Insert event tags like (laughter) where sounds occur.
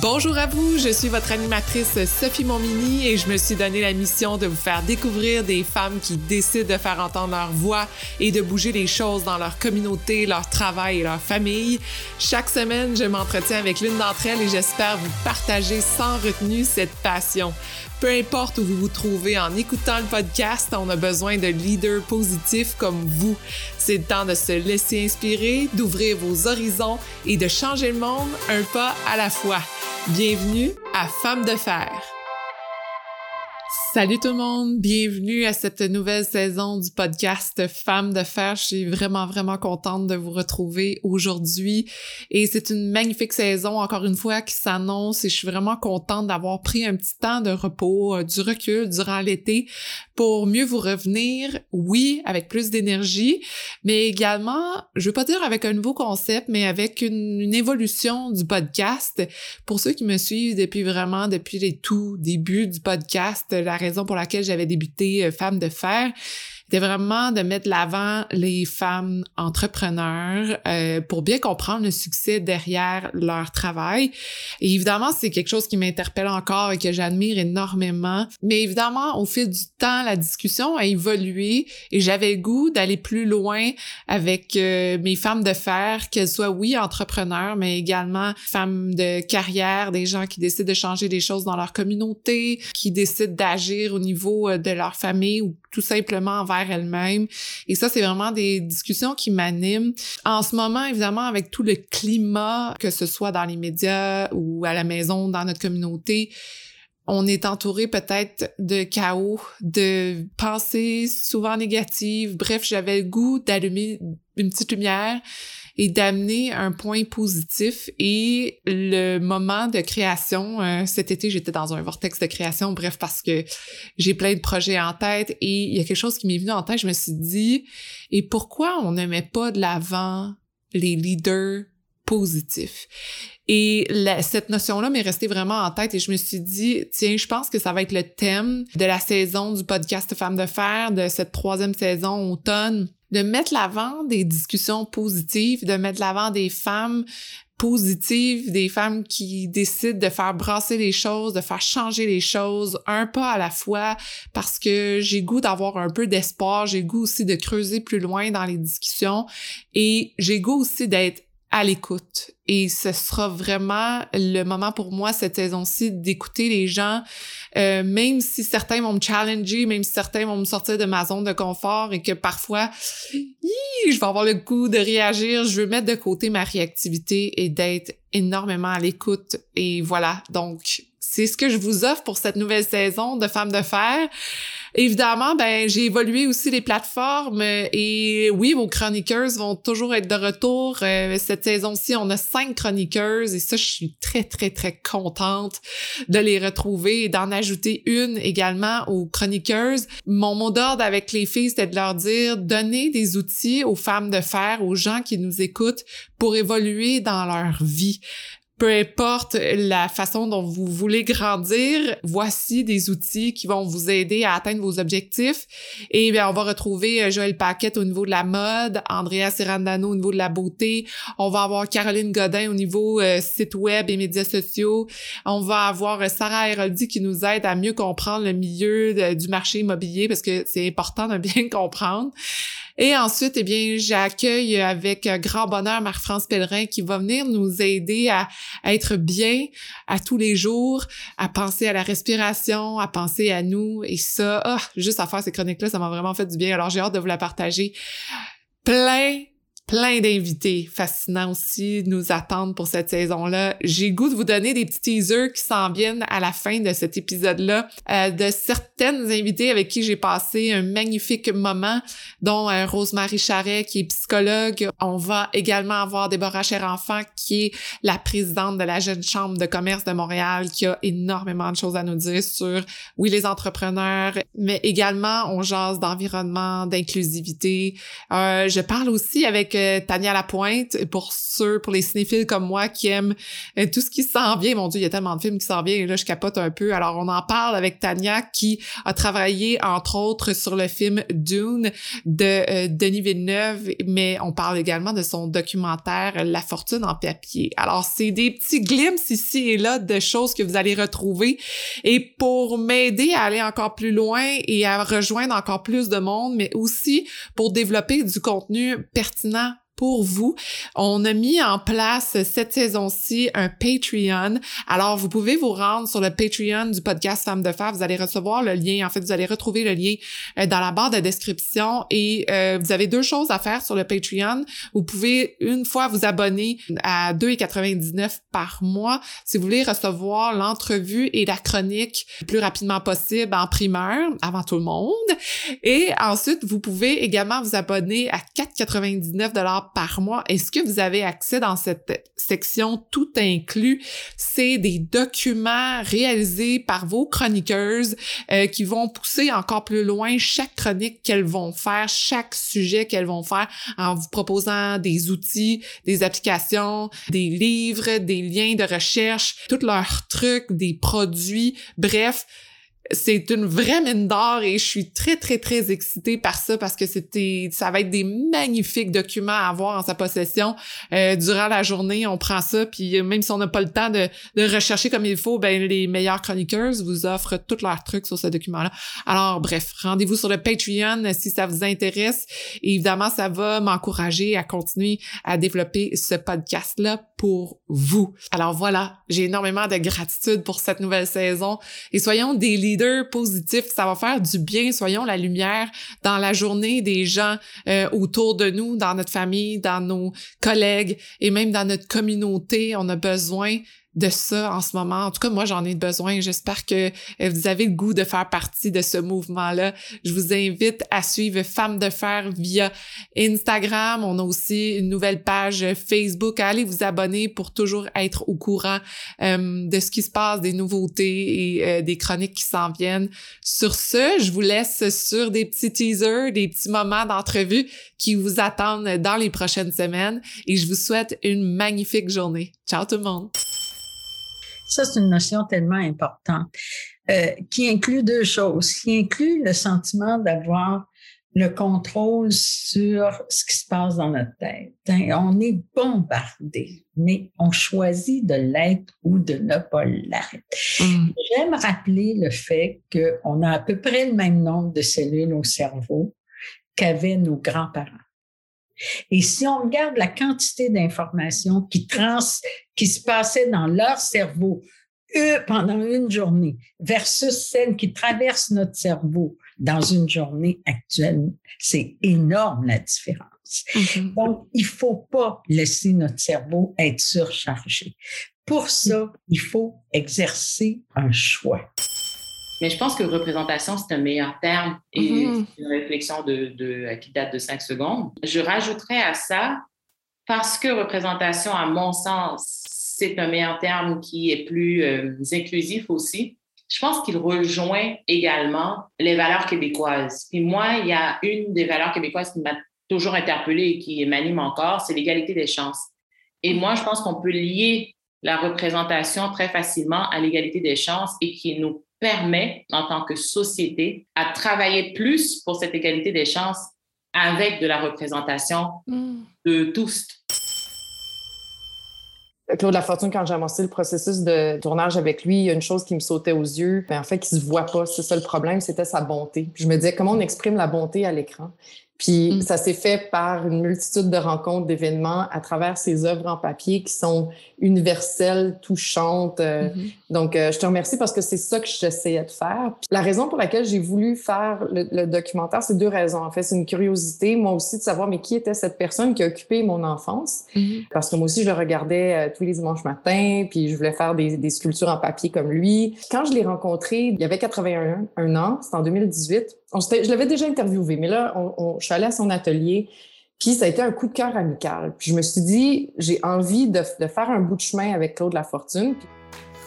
Bonjour à vous, je suis votre animatrice Sophie Monmini et je me suis donné la mission de vous faire découvrir des femmes qui décident de faire entendre leur voix et de bouger les choses dans leur communauté, leur travail et leur famille. Chaque semaine, je m'entretiens avec l'une d'entre elles et j'espère vous partager sans retenue cette passion. Peu importe où vous vous trouvez en écoutant le podcast, on a besoin de leaders positifs comme vous. C'est le temps de se laisser inspirer, d'ouvrir vos horizons et de changer le monde un pas à la fois. Bienvenue à Femmes de Fer. Salut tout le monde, bienvenue à cette nouvelle saison du podcast Femmes de fer. Je suis vraiment vraiment contente de vous retrouver aujourd'hui et c'est une magnifique saison encore une fois qui s'annonce et je suis vraiment contente d'avoir pris un petit temps de repos, euh, du recul durant l'été pour mieux vous revenir, oui, avec plus d'énergie, mais également, je veux pas dire avec un nouveau concept, mais avec une, évolution du podcast. Pour ceux qui me suivent depuis vraiment depuis les tout débuts du podcast, raison pour laquelle j'avais débuté euh, Femme de fer, c'était vraiment de mettre l'avant les femmes entrepreneurs euh, pour bien comprendre le succès derrière leur travail. Et évidemment, c'est quelque chose qui m'interpelle encore et que j'admire énormément. Mais évidemment, au fil du temps, la discussion a évolué et j'avais le goût d'aller plus loin avec euh, mes femmes de fer, qu'elles soient, oui, entrepreneurs, mais également femmes de carrière, des gens qui décident de changer des choses dans leur communauté, qui décident d'agir au niveau euh, de leur famille ou tout simplement envers elle-même. Et ça, c'est vraiment des discussions qui m'animent. En ce moment, évidemment, avec tout le climat, que ce soit dans les médias ou à la maison, dans notre communauté, on est entouré peut-être de chaos, de pensées souvent négatives. Bref, j'avais le goût d'allumer une petite lumière et d'amener un point positif. Et le moment de création, euh, cet été, j'étais dans un vortex de création, bref, parce que j'ai plein de projets en tête et il y a quelque chose qui m'est venu en tête. Je me suis dit, et pourquoi on ne met pas de l'avant les leaders positifs? Et cette notion-là m'est restée vraiment en tête et je me suis dit, tiens, je pense que ça va être le thème de la saison du podcast Femmes de fer, de cette troisième saison automne de mettre l'avant des discussions positives, de mettre l'avant des femmes positives, des femmes qui décident de faire brasser les choses, de faire changer les choses un pas à la fois parce que j'ai goût d'avoir un peu d'espoir, j'ai goût aussi de creuser plus loin dans les discussions et j'ai goût aussi d'être à l'écoute. Et ce sera vraiment le moment pour moi cette saison-ci d'écouter les gens, euh, même si certains vont me challenger, même si certains vont me sortir de ma zone de confort et que parfois, je vais avoir le goût de réagir. Je veux mettre de côté ma réactivité et d'être énormément à l'écoute. Et voilà, donc c'est ce que je vous offre pour cette nouvelle saison de Femmes de Fer. Évidemment, ben j'ai évolué aussi les plateformes et oui, vos chroniqueurs vont toujours être de retour. Euh, cette saison-ci, on a cinq chroniqueuses et ça, je suis très, très, très contente de les retrouver et d'en ajouter une également aux chroniqueuses. Mon mot d'ordre avec les filles, c'était de leur dire, donnez des outils aux femmes de fer, aux gens qui nous écoutent pour évoluer dans leur vie peu importe la façon dont vous voulez grandir, voici des outils qui vont vous aider à atteindre vos objectifs. Et bien, on va retrouver euh, Joël Paquette au niveau de la mode, Andrea Serrandano au niveau de la beauté, on va avoir Caroline Godin au niveau euh, site web et médias sociaux, on va avoir euh, Sarah Héroldi qui nous aide à mieux comprendre le milieu du marché immobilier parce que c'est important de (laughs) bien comprendre. Et ensuite, eh bien, j'accueille avec grand bonheur Marc-France Pellerin qui va venir nous aider à, être bien à tous les jours, à penser à la respiration, à penser à nous. Et ça, oh, juste à faire ces chroniques-là, ça m'a vraiment fait du bien. Alors, j'ai hâte de vous la partager. Plein plein d'invités fascinants aussi nous attendent pour cette saison-là. J'ai goût de vous donner des petits teasers qui s'en viennent à la fin de cet épisode-là euh, de certaines invitées avec qui j'ai passé un magnifique moment, dont euh, Rosemary Charret qui est psychologue. On va également avoir Déborah Cher-Enfant qui est la présidente de la Jeune Chambre de commerce de Montréal qui a énormément de choses à nous dire sur, oui, les entrepreneurs, mais également on jase d'environnement, d'inclusivité. Euh, je parle aussi avec euh, Tania Lapointe. Pour ceux, pour les cinéphiles comme moi qui aiment euh, tout ce qui s'en vient, mon Dieu, il y a tellement de films qui s'en viennent et là, je capote un peu. Alors, on en parle avec Tania qui a travaillé, entre autres, sur le film Dune de Denis Villeneuve, mais on parle également de son documentaire La fortune en papier. Alors, c'est des petits glimpses ici et là de choses que vous allez retrouver. Et pour m'aider à aller encore plus loin et à rejoindre encore plus de monde, mais aussi pour développer du contenu pertinent pour vous. On a mis en place cette saison-ci un Patreon. Alors, vous pouvez vous rendre sur le Patreon du podcast Femmes de Fer. Vous allez recevoir le lien. En fait, vous allez retrouver le lien euh, dans la barre de description et euh, vous avez deux choses à faire sur le Patreon. Vous pouvez une fois vous abonner à 2,99 par mois si vous voulez recevoir l'entrevue et la chronique le plus rapidement possible en primeur avant tout le monde. Et ensuite, vous pouvez également vous abonner à 4,99 dollars par mois. Est-ce que vous avez accès dans cette section tout inclus? C'est des documents réalisés par vos chroniqueuses euh, qui vont pousser encore plus loin chaque chronique qu'elles vont faire, chaque sujet qu'elles vont faire en vous proposant des outils, des applications, des livres, des liens de recherche, tous leurs trucs, des produits, bref, c'est une vraie mine d'or et je suis très, très, très excitée par ça parce que c'était, ça va être des magnifiques documents à avoir en sa possession. Euh, durant la journée, on prend ça, puis même si on n'a pas le temps de, de, rechercher comme il faut, ben les meilleures chroniqueuses vous offrent tous leurs trucs sur ce document-là. Alors, bref, rendez-vous sur le Patreon si ça vous intéresse. Évidemment, ça va m'encourager à continuer à développer ce podcast-là pour vous. Alors voilà, j'ai énormément de gratitude pour cette nouvelle saison et soyons des leaders positifs. Ça va faire du bien. Soyons la lumière dans la journée des gens euh, autour de nous, dans notre famille, dans nos collègues et même dans notre communauté. On a besoin de ça en ce moment. En tout cas, moi, j'en ai besoin. J'espère que euh, vous avez le goût de faire partie de ce mouvement-là. Je vous invite à suivre Femmes de Fer via Instagram. On a aussi une nouvelle page Facebook. Allez vous abonner pour toujours être au courant euh, de ce qui se passe, des nouveautés et euh, des chroniques qui s'en viennent. Sur ce, je vous laisse sur des petits teasers, des petits moments d'entrevue qui vous attendent dans les prochaines semaines et je vous souhaite une magnifique journée. Ciao tout le monde! Ça, c'est une notion tellement importante euh, qui inclut deux choses, qui inclut le sentiment d'avoir le contrôle sur ce qui se passe dans notre tête. Hein, on est bombardé, mais on choisit de l'être ou de ne pas l'être. Mm. J'aime rappeler le fait qu'on a à peu près le même nombre de cellules au cerveau qu'avaient nos grands-parents. Et si on regarde la quantité d'informations qui, trans, qui se passaient dans leur cerveau eux, pendant une journée versus celle qui traverse notre cerveau dans une journée actuelle, c'est énorme la différence. Mm-hmm. Donc, il faut pas laisser notre cerveau être surchargé. Pour ça, il faut exercer un choix. Mais je pense que représentation, c'est un meilleur terme et mm-hmm. une réflexion de, de, qui date de cinq secondes. Je rajouterais à ça, parce que représentation, à mon sens, c'est un meilleur terme qui est plus euh, inclusif aussi. Je pense qu'il rejoint également les valeurs québécoises. Puis moi, il y a une des valeurs québécoises qui m'a toujours interpellée et qui m'anime encore, c'est l'égalité des chances. Et moi, je pense qu'on peut lier la représentation très facilement à l'égalité des chances et qui nous permet, en tant que société, à travailler plus pour cette égalité des chances avec de la représentation mm. de tous. Claude Lafortune, quand j'ai amorcé le processus de tournage avec lui, il y a une chose qui me sautait aux yeux. Ben, en fait, qui se voit pas. C'est ça le problème, c'était sa bonté. je me disais, comment on exprime la bonté à l'écran? Puis mm. ça s'est fait par une multitude de rencontres, d'événements à travers ces œuvres en papier qui sont universelles, touchantes. Euh, mm-hmm. Donc, euh, je te remercie parce que c'est ça que j'essayais de faire. la raison pour laquelle j'ai voulu faire le, documentaire, c'est deux raisons. En fait, c'est une curiosité, moi aussi, de savoir mais qui était cette personne qui a occupé mon enfance? Mm-hmm. Parce que moi aussi, je le regardais euh, tous les dimanches matins, puis je voulais faire des, des sculptures en papier comme lui. Quand je l'ai rencontré, il y avait 81 un an, c'était en 2018 je l'avais déjà interviewé, mais là, on, je suis allée à son atelier, puis ça a été un coup de cœur amical. Puis je me suis dit, j'ai envie de, faire un bout de chemin avec Claude Lafortune.